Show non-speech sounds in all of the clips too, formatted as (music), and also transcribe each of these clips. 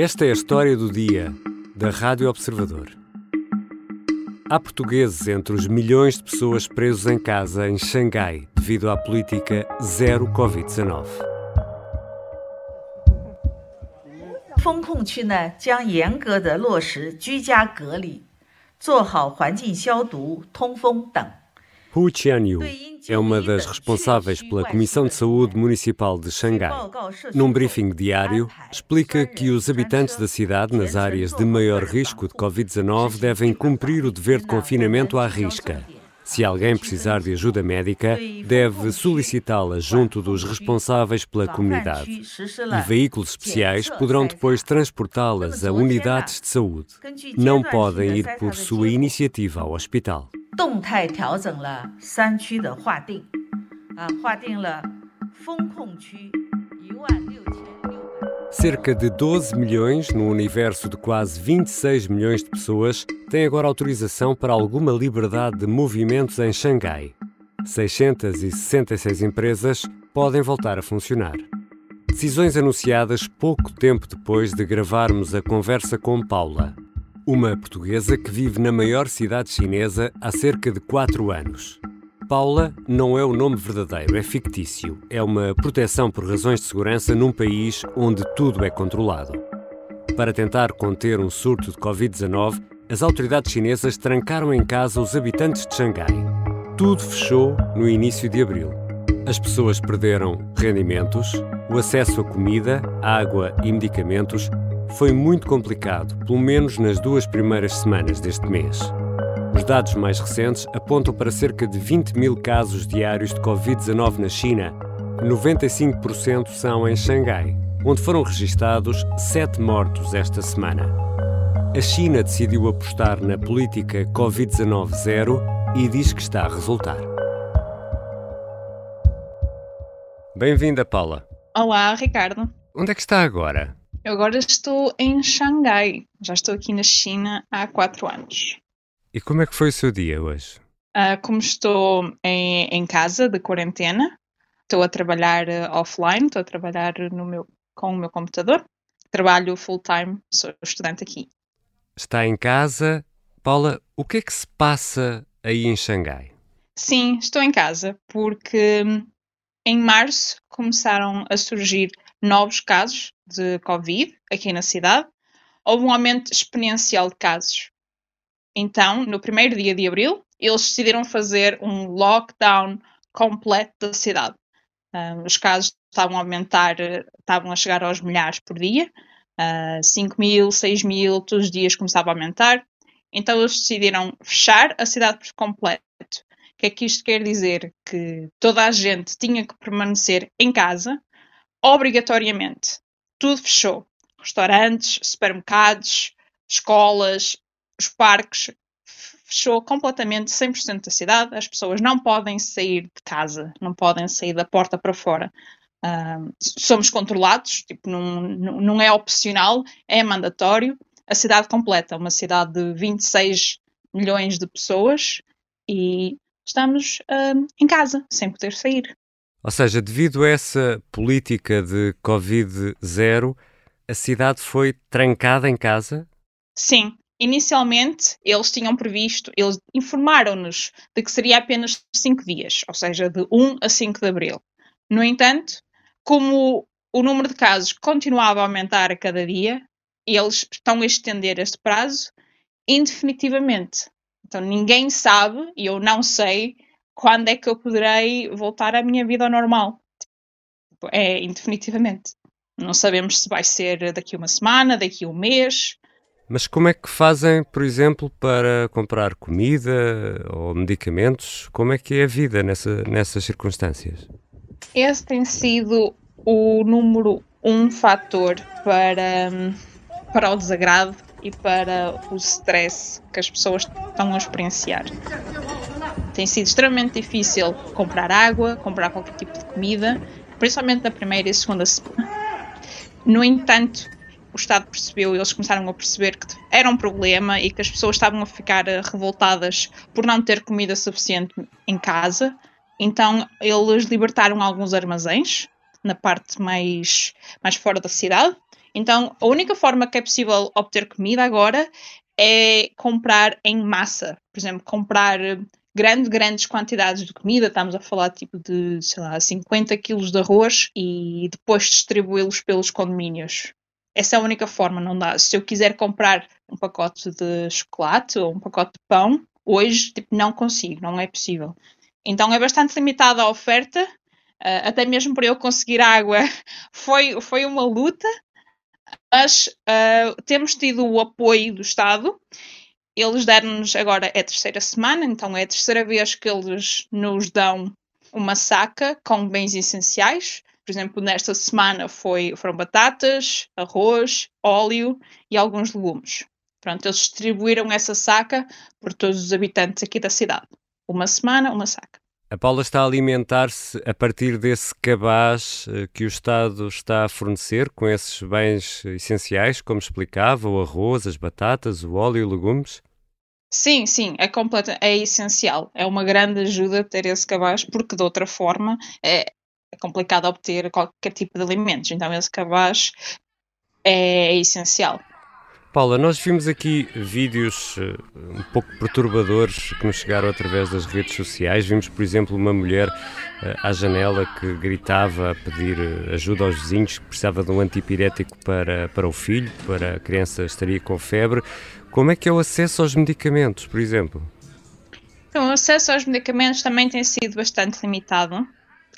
Esta é a história do dia da Rádio Observador. Há portugueses entre os milhões de pessoas presos em casa em Xangai devido à política zero Covid-19. (laughs) Hu Qianyu, é uma das responsáveis pela Comissão de Saúde Municipal de Xangai. Num briefing diário, explica que os habitantes da cidade nas áreas de maior risco de Covid-19 devem cumprir o dever de confinamento à risca. Se alguém precisar de ajuda médica, deve solicitá-la junto dos responsáveis pela comunidade. E veículos especiais poderão depois transportá-las a unidades de saúde. Não podem ir por sua iniciativa ao hospital. 动态调整了山区的划定，啊，划定了封控区一万六千六百。 Cerca de 12 milhões, no universo de quase 26 milhões de pessoas, têm agora autorização para alguma liberdade de movimentos em Xangai. 666 empresas podem voltar a funcionar. Decisões anunciadas pouco tempo depois de gravarmos a conversa com Paula, uma portuguesa que vive na maior cidade chinesa há cerca de 4 anos. Paula não é o nome verdadeiro, é fictício. É uma proteção por razões de segurança num país onde tudo é controlado. Para tentar conter um surto de Covid-19, as autoridades chinesas trancaram em casa os habitantes de Xangai. Tudo fechou no início de abril. As pessoas perderam rendimentos, o acesso a comida, água e medicamentos foi muito complicado, pelo menos nas duas primeiras semanas deste mês. Os dados mais recentes apontam para cerca de 20 mil casos diários de Covid-19 na China. 95% são em Xangai, onde foram registados sete mortos esta semana. A China decidiu apostar na política Covid-19 zero e diz que está a resultar. Bem-vinda, Paula. Olá, Ricardo. Onde é que está agora? Eu agora estou em Xangai. Já estou aqui na China há quatro anos. E como é que foi o seu dia hoje? Ah, como estou em, em casa de quarentena, estou a trabalhar eh, offline, estou a trabalhar no meu, com o meu computador. Trabalho full-time, sou estudante aqui. Está em casa. Paula, o que é que se passa aí em Xangai? Sim, estou em casa porque hum, em março começaram a surgir novos casos de Covid aqui na cidade. Houve um aumento exponencial de casos. Então, no primeiro dia de abril, eles decidiram fazer um lockdown completo da cidade. Um, os casos estavam a aumentar, estavam a chegar aos milhares por dia. Uh, 5 mil, 6 mil, todos os dias começava a aumentar. Então eles decidiram fechar a cidade por completo. O que é que isto quer dizer? Que toda a gente tinha que permanecer em casa, obrigatoriamente. Tudo fechou. Restaurantes, supermercados, escolas, os parques. Fechou completamente 100% da cidade. As pessoas não podem sair de casa, não podem sair da porta para fora. Um, somos controlados, tipo, não, não é opcional, é mandatório. A cidade completa, uma cidade de 26 milhões de pessoas e estamos um, em casa, sem poder sair. Ou seja, devido a essa política de Covid-0, a cidade foi trancada em casa? Sim, inicialmente eles tinham previsto, eles informaram-nos de que seria apenas 5 dias, ou seja, de 1 a 5 de abril. No entanto, como o número de casos continuava a aumentar a cada dia, eles estão a estender este prazo indefinitivamente. Então ninguém sabe, e eu não sei, quando é que eu poderei voltar à minha vida ao normal. É indefinitivamente. Não sabemos se vai ser daqui a uma semana, daqui a um mês. Mas como é que fazem, por exemplo, para comprar comida ou medicamentos? Como é que é a vida nessa, nessas circunstâncias? Esse tem sido o número um fator para, para o desagrado e para o stress que as pessoas estão a experienciar. Tem sido extremamente difícil comprar água, comprar qualquer tipo de comida, principalmente na primeira e segunda semana. No entanto, o Estado percebeu, eles começaram a perceber que era um problema e que as pessoas estavam a ficar eh, revoltadas por não ter comida suficiente em casa. Então, eles libertaram alguns armazéns na parte mais, mais fora da cidade Então, a única forma que é possível obter comida agora é comprar em massa. Por exemplo, comprar grandes, grandes quantidades de comida. Estamos a falar tipo de, sei lá, 50 quilos de arroz e depois distribuí-los pelos condomínios. Essa é a única forma, não dá. Se eu quiser comprar um pacote de chocolate ou um pacote de pão, hoje tipo, não consigo, não é possível. Então é bastante limitada a oferta, uh, até mesmo para eu conseguir água (laughs) foi, foi uma luta, mas uh, temos tido o apoio do Estado. Eles deram-nos agora é a terceira semana, então é a terceira vez que eles nos dão uma saca com bens essenciais. Por exemplo, nesta semana foi, foram batatas, arroz, óleo e alguns legumes. Pronto, eles distribuíram essa saca por todos os habitantes aqui da cidade. Uma semana, uma saca. A Paula está a alimentar-se a partir desse cabaz eh, que o Estado está a fornecer com esses bens essenciais, como explicava, o arroz, as batatas, o óleo e legumes? Sim, sim, é completa, é essencial. É uma grande ajuda ter esse cabaz, porque de outra forma é, é complicado obter qualquer tipo de alimentos. Então esse cabaz é, é essencial. Paula, nós vimos aqui vídeos uh, um pouco perturbadores que nos chegaram através das redes sociais. Vimos, por exemplo, uma mulher uh, à janela que gritava a pedir uh, ajuda aos vizinhos, que precisava de um antipirético para, para o filho, para a criança estaria com febre. Como é que é o acesso aos medicamentos, por exemplo? Então, o acesso aos medicamentos também tem sido bastante limitado.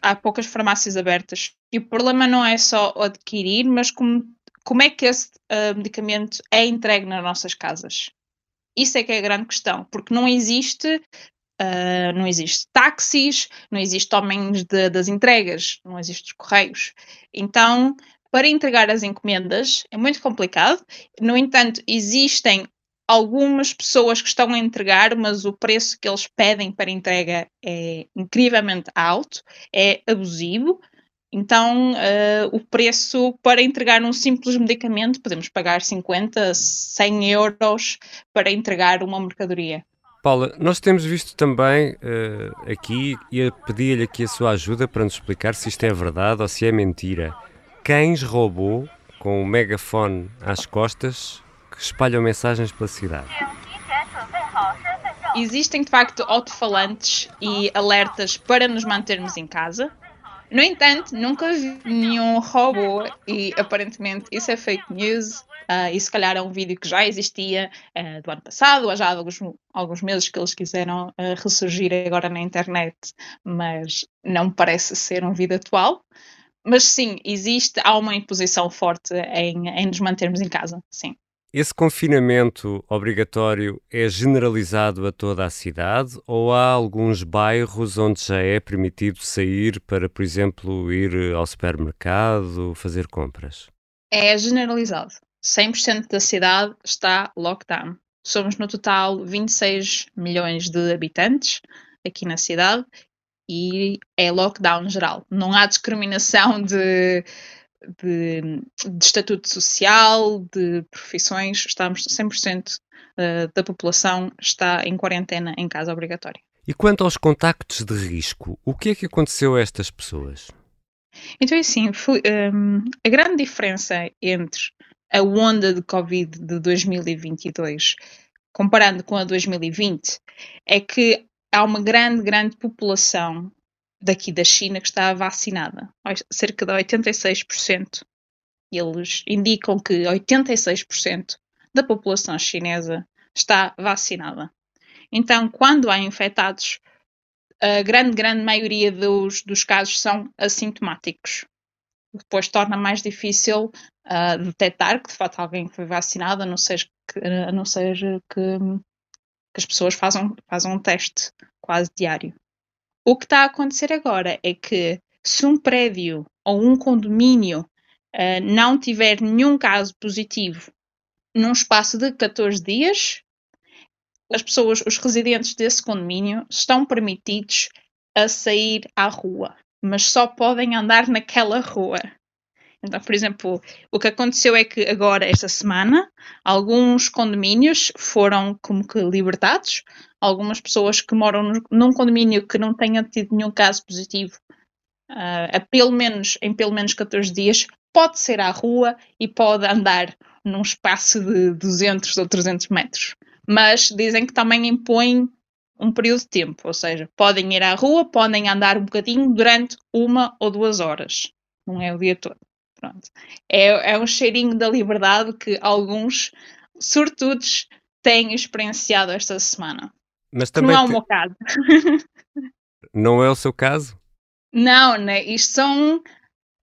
Há poucas farmácias abertas. E o problema não é só adquirir, mas como como é que esse uh, medicamento é entregue nas nossas casas? Isso é que é a grande questão, porque não existe, uh, não existe táxis, não existe homens de, das entregas, não existe os correios. Então, para entregar as encomendas é muito complicado. No entanto, existem algumas pessoas que estão a entregar, mas o preço que eles pedem para entrega é incrivelmente alto, é abusivo. Então, uh, o preço para entregar um simples medicamento, podemos pagar 50, 100 euros para entregar uma mercadoria. Paula, nós temos visto também uh, aqui, e pedir-lhe aqui a sua ajuda para nos explicar se isto é verdade ou se é mentira. Cães robô com o megafone às costas que espalham mensagens pela cidade. Existem de facto alto-falantes e alertas para nos mantermos em casa. No entanto, nunca vi nenhum robô e aparentemente isso é fake news. Uh, e se calhar é um vídeo que já existia uh, do ano passado, ou já há alguns, alguns meses que eles quiseram uh, ressurgir agora na internet, mas não parece ser um vídeo atual. Mas sim, existe, há uma imposição forte em, em nos mantermos em casa, sim. Esse confinamento obrigatório é generalizado a toda a cidade ou há alguns bairros onde já é permitido sair para, por exemplo, ir ao supermercado, fazer compras? É generalizado. 100% da cidade está lockdown. Somos no total 26 milhões de habitantes aqui na cidade e é lockdown geral. Não há discriminação de de, de estatuto social, de profissões, estamos 100% eh, da população está em quarentena em casa obrigatória. E quanto aos contactos de risco, o que é que aconteceu a estas pessoas? Então, é assim, foi, um, a grande diferença entre a onda de Covid de 2022 comparando com a 2020 é que há uma grande, grande população daqui da China que está vacinada, cerca de 86%. Eles indicam que 86% da população chinesa está vacinada. Então, quando há infectados, a grande, grande maioria dos, dos casos são assintomáticos. Depois torna mais difícil uh, detectar que de facto alguém foi vacinado, a não ser que, a não ser que, que as pessoas façam, façam um teste quase diário. O que está a acontecer agora é que se um prédio ou um condomínio uh, não tiver nenhum caso positivo num espaço de 14 dias, as pessoas, os residentes desse condomínio, estão permitidos a sair à rua, mas só podem andar naquela rua. Então, por exemplo, o que aconteceu é que agora, esta semana, alguns condomínios foram como que libertados. Algumas pessoas que moram num condomínio que não tenha tido nenhum caso positivo uh, a pelo menos, em pelo menos 14 dias pode ser à rua e pode andar num espaço de 200 ou 300 metros. Mas dizem que também impõem um período de tempo, ou seja, podem ir à rua, podem andar um bocadinho durante uma ou duas horas, não é o dia todo. Pronto. É, é um cheirinho da liberdade que alguns sortudos têm experienciado esta semana. Mas também não é o meu caso. (laughs) não é o seu caso? Não, né? Isto são,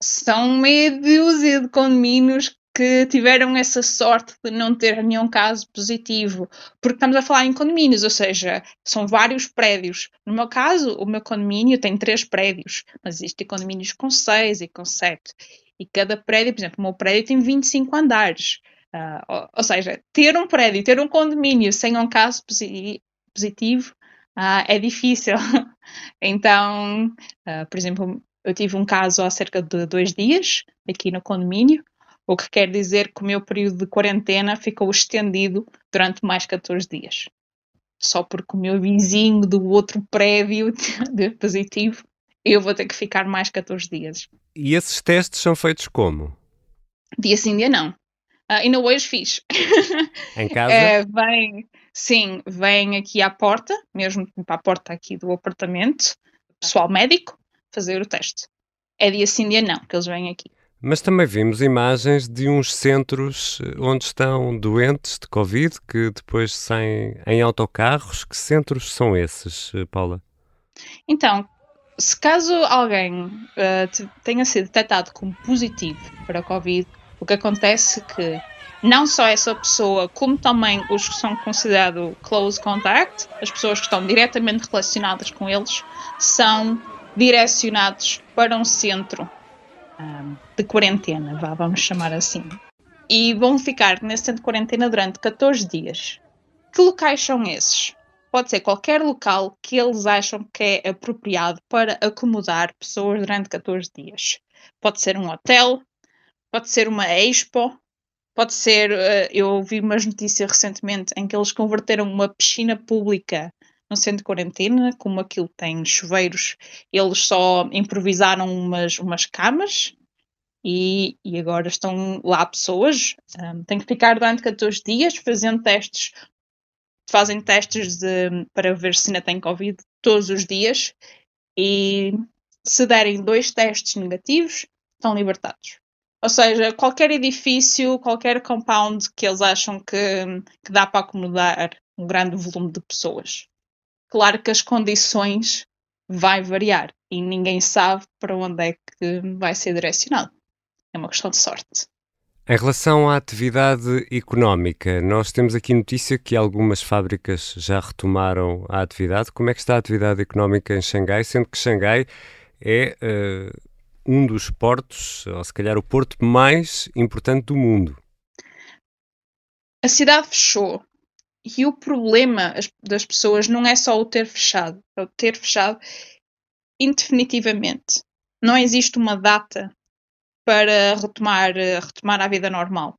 são meia dúzia de condomínios que tiveram essa sorte de não ter nenhum caso positivo, porque estamos a falar em condomínios, ou seja, são vários prédios. No meu caso, o meu condomínio tem três prédios, mas existem condomínios com seis e com sete. E cada prédio, por exemplo, o meu prédio tem 25 andares. Uh, ou, ou, seja, ter um prédio, ter um condomínio sem um caso positivo uh, é difícil. (laughs) então, uh, por exemplo, eu tive um caso há cerca de dois dias aqui no condomínio, o que quer dizer que o meu período de quarentena ficou estendido durante mais 14 dias. Só porque o meu vizinho do outro prédio (laughs) deu positivo, eu vou ter que ficar mais 14 dias. E esses testes são feitos como? Dia sim, dia não. Uh, ainda hoje fiz. (laughs) Em casa? É, vem, sim, vem aqui à porta, mesmo para a porta aqui do apartamento, pessoal médico, fazer o teste. É dia sim, dia não, que eles vêm aqui. Mas também vimos imagens de uns centros eh, onde estão doentes de Covid que depois saem em autocarros. Que centros são esses, eh, Paula? Então, se caso alguém uh, tenha sido detectado como positivo para a Covid, o que acontece é que não só essa pessoa, como também os que são considerados close contact, as pessoas que estão diretamente relacionadas com eles, são direcionados para um centro um, de quarentena, vá, vamos chamar assim. E vão ficar nesse centro de quarentena durante 14 dias. Que locais são esses? Pode ser qualquer local que eles acham que é apropriado para acomodar pessoas durante 14 dias. Pode ser um hotel, pode ser uma expo, pode ser. Uh, eu vi umas notícias recentemente em que eles converteram uma piscina pública no centro de quarentena, como aquilo tem chuveiros, eles só improvisaram umas, umas camas e, e agora estão lá pessoas. Um, têm que ficar durante 14 dias fazendo testes, fazem testes de, para ver se ainda têm Covid todos os dias e se derem dois testes negativos, estão libertados. Ou seja, qualquer edifício, qualquer compound que eles acham que, que dá para acomodar um grande volume de pessoas. Claro que as condições vai variar e ninguém sabe para onde é que vai ser direcionado. É uma questão de sorte. Em relação à atividade económica, nós temos aqui notícia que algumas fábricas já retomaram a atividade. Como é que está a atividade económica em Xangai, sendo que Xangai é uh, um dos portos, ou se calhar o porto mais importante do mundo. A cidade fechou. E o problema das pessoas não é só o ter fechado, é o ter fechado indefinitivamente. Não existe uma data para retomar, retomar a vida normal.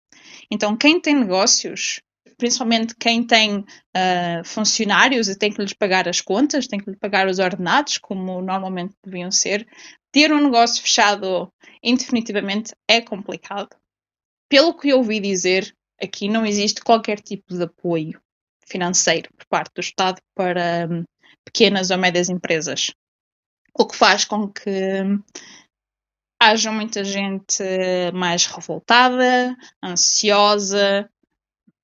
Então, quem tem negócios, principalmente quem tem uh, funcionários e tem que lhes pagar as contas, tem que lhes pagar os ordenados, como normalmente deviam ser, ter um negócio fechado indefinitivamente é complicado. Pelo que eu ouvi dizer, aqui não existe qualquer tipo de apoio financeiro por parte do Estado para um, pequenas ou médias empresas. O que faz com que hum, haja muita gente mais revoltada, ansiosa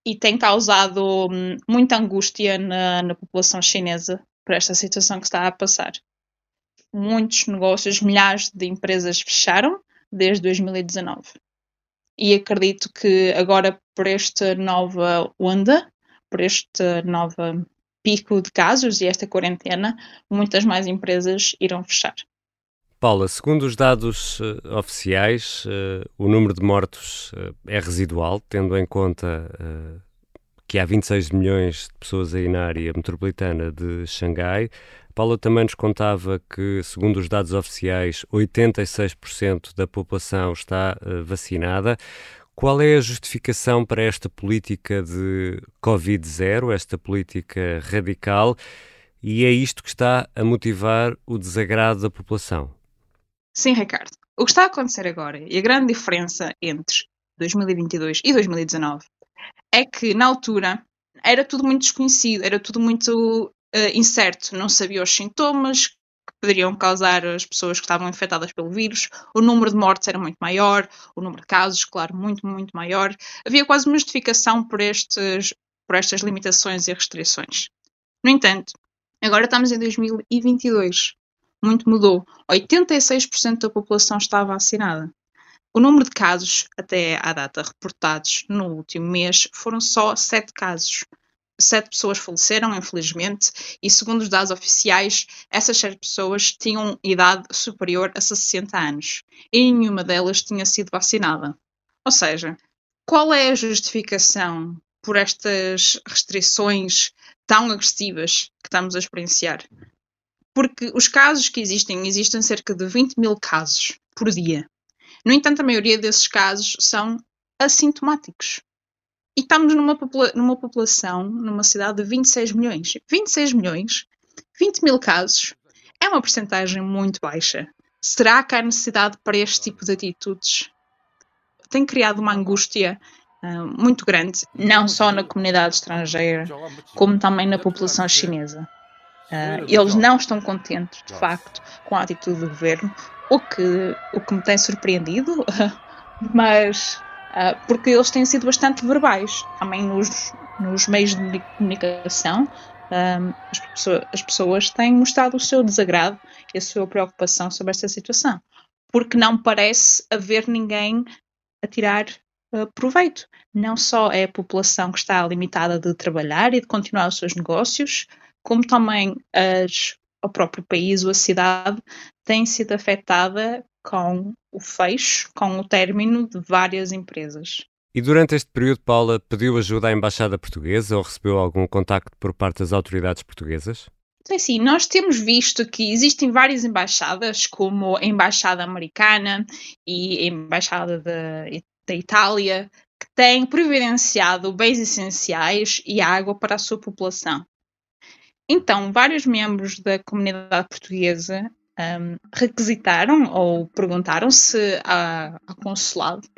e tem causado hum, muita angústia na, na população chinesa por esta situação que está a passar muitos negócios, milhares de empresas fecharam desde 2019. E acredito que agora, por esta nova onda, por este novo pico de casos e esta quarentena, muitas mais empresas irão fechar. Paula, segundo os dados uh, oficiais, uh, o número de mortos uh, é residual, tendo em conta que há 26 milhões de pessoas aí na área metropolitana de Xangai. Paula também nos contava que, segundo os dados oficiais, 86% da população está vacinada. Qual é a justificação para esta política de Covid-0, esta política radical? E é isto que está a motivar o desagrado da população? Sim, Ricardo. O que está a acontecer agora e a grande diferença entre 2022 e 2019 é que na altura era tudo muito desconhecido, era tudo muito uh, incerto, não sabia os sintomas que poderiam causar as pessoas que estavam infectadas pelo vírus, o número de mortes era muito maior, o número de casos, claro, muito, muito maior. Havia quase uma justificação por, estes, por estas limitações e restrições. No entanto, agora estamos em 2022. Muito mudou. 86% da população está vacinada. O número de casos até à data reportados no último mês foram só 7 casos. Sete pessoas faleceram, infelizmente, e segundo os dados oficiais, essas sete pessoas tinham idade superior a 60 anos e nenhuma delas tinha sido vacinada. Ou seja, qual é a justificação por estas restrições tão agressivas que estamos a experienciar? Porque os casos que existem, existem cerca de 20 mil casos por dia. No entanto, a maioria desses casos são assintomáticos. E estamos numa, popula numa população, numa cidade de 26 milhões. 26 milhões, 20 mil casos, é uma porcentagem muito baixa. Será que há necessidade para este tipo de atitudes? Tem criado uma angústia uh, muito grande, não só na comunidade estrangeira, como também na população chinesa. Uh, eles não estão contentes, de facto, com a atitude do governo, o que, o que me tem surpreendido, (laughs) mas uh, porque eles têm sido bastante verbais, também nos, nos meios de comunicação. Um, as, pessoas, as pessoas têm mostrado o seu desagrado e a sua preocupação sobre esta situação, porque não parece haver ninguém a tirar uh, proveito. Não só é a população que está limitada de trabalhar e de continuar os seus negócios, como também as, o próprio país ou a cidade tem sido afetada com o fecho, com o término de várias empresas. E durante este período, Paula pediu ajuda à Embaixada Portuguesa ou recebeu algum contacto por parte das autoridades portuguesas? Então, assim, nós temos visto que existem várias embaixadas, como a Embaixada Americana e a Embaixada de, da Itália, que têm providenciado bens essenciais e água para a sua população. Então, vários membros da comunidade portuguesa um, requisitaram ou perguntaram se ao consulado,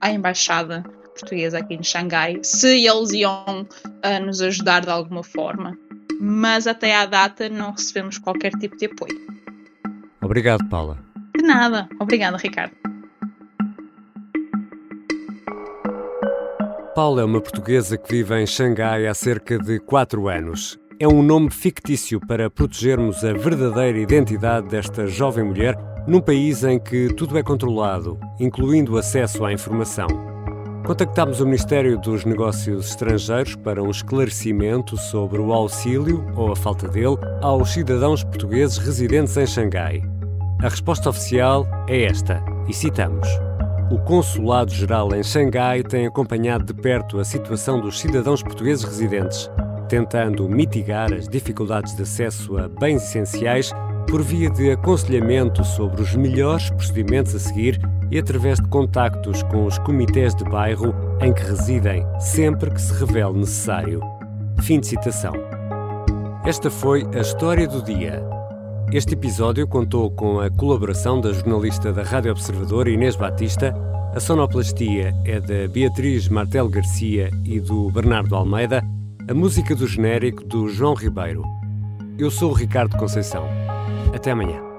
à embaixada portuguesa aqui em Xangai, se eles iam uh, nos ajudar de alguma forma. Mas até à data não recebemos qualquer tipo de apoio. Obrigado, Paula. De nada. Obrigada, Ricardo. Paula é uma portuguesa que vive em Xangai há cerca de 4 anos é um nome fictício para protegermos a verdadeira identidade desta jovem mulher num país em que tudo é controlado, incluindo o acesso à informação. Contactámos o Ministério dos Negócios Estrangeiros para um esclarecimento sobre o auxílio, ou a falta dele, aos cidadãos portugueses residentes em Xangai. A resposta oficial é esta, e citamos. O Consulado-Geral em Xangai tem acompanhado de perto a situação dos cidadãos portugueses residentes tentando mitigar as dificuldades de acesso a bens essenciais por via de aconselhamento sobre os melhores procedimentos a seguir e através de contactos com os comitês de bairro em que residem, sempre que se revele necessário. Fim de citação. Esta foi a história do dia. Este episódio contou com a colaboração da jornalista da Rádio Observador Inês Batista. A sonoplastia é da Beatriz Martel Garcia e do Bernardo Almeida a música do genérico do João Ribeiro. Eu sou o Ricardo Conceição. Até amanhã.